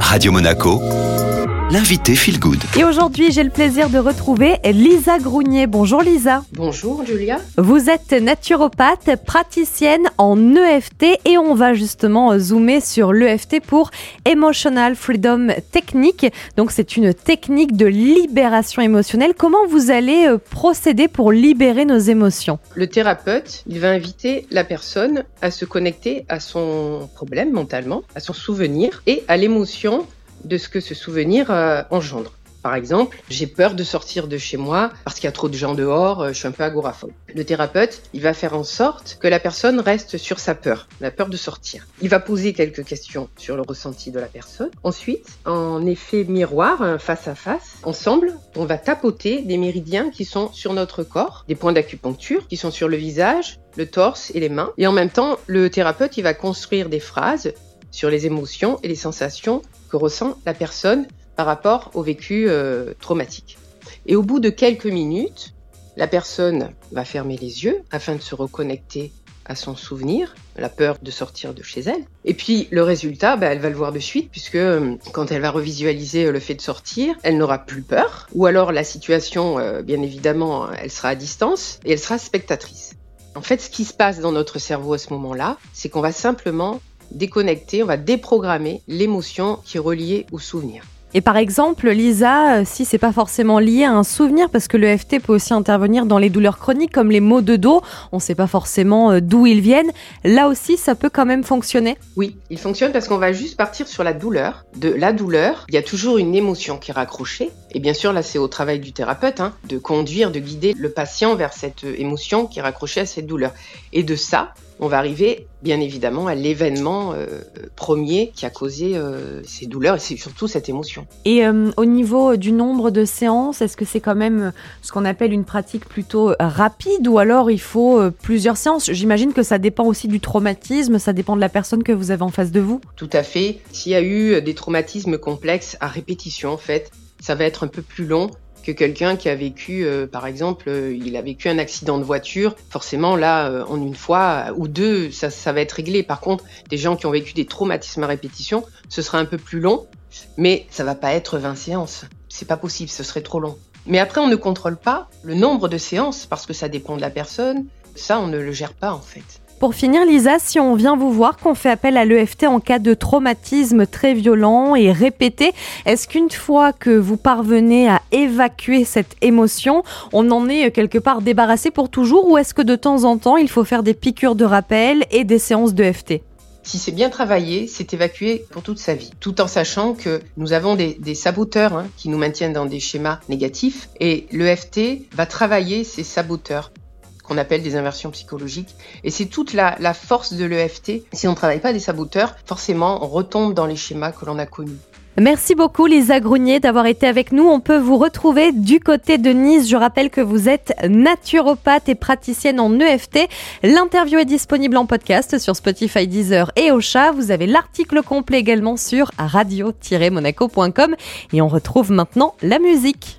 Radio Monaco, l'invité Feel Good. Et aujourd'hui, j'ai le plaisir de retrouver Lisa Grounier. Bonjour Lisa. Bonjour Julia. Vous êtes naturopathe, praticienne en EFT et on va justement zoomer sur l'EFT pour Emotional Freedom Technique. Donc c'est une technique de libération émotionnelle. Comment vous allez euh, procéder pour libérer nos émotions? Le thérapeute, il va inviter la personne à se connecter à son problème mentalement, à son souvenir et à l'émotion de ce que ce souvenir euh, engendre. Par exemple, j'ai peur de sortir de chez moi parce qu'il y a trop de gens dehors, euh, je suis un peu agoraphobe. Le thérapeute, il va faire en sorte que la personne reste sur sa peur, la peur de sortir. Il va poser quelques questions sur le ressenti de la personne. Ensuite, en effet miroir, face à face, ensemble, on va tapoter des méridiens qui sont sur notre corps, des points d'acupuncture qui sont sur le visage, le torse et les mains. Et en même temps, le thérapeute, il va construire des phrases sur les émotions et les sensations que ressent la personne par rapport au vécu euh, traumatique. Et au bout de quelques minutes, la personne va fermer les yeux afin de se reconnecter à son souvenir, la peur de sortir de chez elle. Et puis le résultat, bah, elle va le voir de suite, puisque euh, quand elle va revisualiser euh, le fait de sortir, elle n'aura plus peur. Ou alors la situation, bien évidemment, elle sera à distance et elle sera spectatrice. En fait, ce qui se passe dans notre cerveau à ce moment-là, c'est qu'on va simplement déconnecter, on va déprogrammer l'émotion qui est reliée au souvenir. Et par exemple, Lisa, euh, si c'est pas forcément lié à un souvenir, parce que le FT peut aussi intervenir dans les douleurs chroniques comme les maux de dos, on ne sait pas forcément euh, d'où ils viennent. Là aussi, ça peut quand même fonctionner. Oui, il fonctionne parce qu'on va juste partir sur la douleur. De la douleur, il y a toujours une émotion qui est raccrochée. Et bien sûr, là, c'est au travail du thérapeute hein, de conduire, de guider le patient vers cette euh, émotion qui est raccrochée à cette douleur. Et de ça, on va arriver bien évidemment à l'événement euh, premier qui a causé euh, ces douleurs et c'est surtout cette émotion. Et euh, au niveau du nombre de séances, est-ce que c'est quand même ce qu'on appelle une pratique plutôt rapide ou alors il faut plusieurs séances? J'imagine que ça dépend aussi du traumatisme, ça dépend de la personne que vous avez en face de vous. Tout à fait. S'il y a eu des traumatismes complexes à répétition en fait, ça va être un peu plus long que quelqu'un qui a vécu, euh, par exemple, euh, il a vécu un accident de voiture. Forcément, là, euh, en une fois ou deux, ça, ça va être réglé. Par contre, des gens qui ont vécu des traumatismes à répétition, ce sera un peu plus long, mais ça va pas être 20 séances. C'est pas possible, ce serait trop long. Mais après, on ne contrôle pas le nombre de séances parce que ça dépend de la personne. Ça, on ne le gère pas en fait. Pour finir, Lisa, si on vient vous voir qu'on fait appel à l'EFT en cas de traumatisme très violent et répété, est-ce qu'une fois que vous parvenez à évacuer cette émotion, on en est quelque part débarrassé pour toujours ou est-ce que de temps en temps, il faut faire des piqûres de rappel et des séances d'EFT si c'est bien travaillé, c'est évacué pour toute sa vie, tout en sachant que nous avons des, saboteurs hein, qui nous maintiennent dans des schémas négatifs et l'EFT va travailler ces saboteurs qu'on appelle des inversions psychologiques. Et c'est toute la, force de l'EFT. Si on ne travaille pas des saboteurs, forcément, on retombe dans les schémas que l'on a connus. Merci beaucoup Lisa Grunier d'avoir été avec nous. On peut vous retrouver du côté de Nice. Je rappelle que vous êtes naturopathe et praticienne en EFT. L'interview est disponible en podcast sur Spotify, Deezer et Ocha. Vous avez l'article complet également sur radio-monaco.com et on retrouve maintenant la musique.